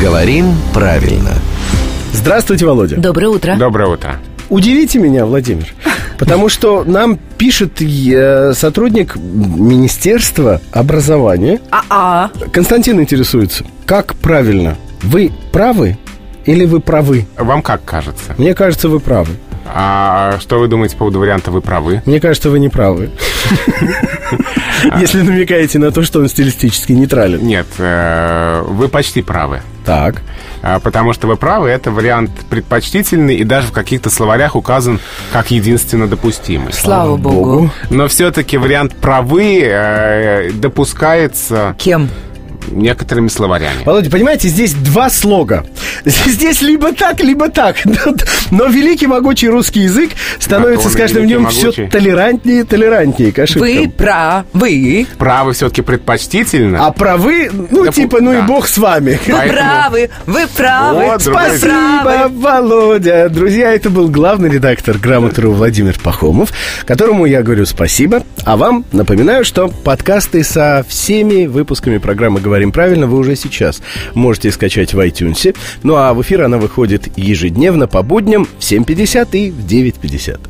Говорим правильно. Здравствуйте, Володя. Доброе утро. Доброе утро. Удивите меня, Владимир, потому что нам пишет э, сотрудник Министерства образования. А-а. Константин интересуется, как правильно? Вы правы или вы правы? Вам как кажется? Мне кажется, вы правы. А что вы думаете по поводу варианта «вы правы»? Мне кажется, вы не правы. Если намекаете на то, что он стилистически нейтрален. Нет, э, вы почти правы. Так. А, Потому что вы правы, это вариант предпочтительный и даже в каких-то словарях указан как единственно допустимый. Слава богу. Но все-таки вариант правы э, допускается Кем? некоторыми словарями. Володя, понимаете, здесь два слога. Здесь либо так, либо так. Но, но великий могучий русский язык становится с каждым днем все толерантнее и толерантнее к ошибкам. Вы правы. Правы все-таки предпочтительно. А правы, ну, Да, типа, ну и да. бог с вами. Вы Поэтому- правы. Вы правы. Вот, Спасибо, правы. Володя. Друзья, это был главный редактор «Грамотру» Владимир Пахомов, которому я говорю спасибо. А вам напоминаю, что подкасты со всеми выпусками программы «Говорим правильно» вы уже сейчас можете скачать в iTunes. Ну а в эфир она выходит ежедневно по будням в 7.50 и в 9.50.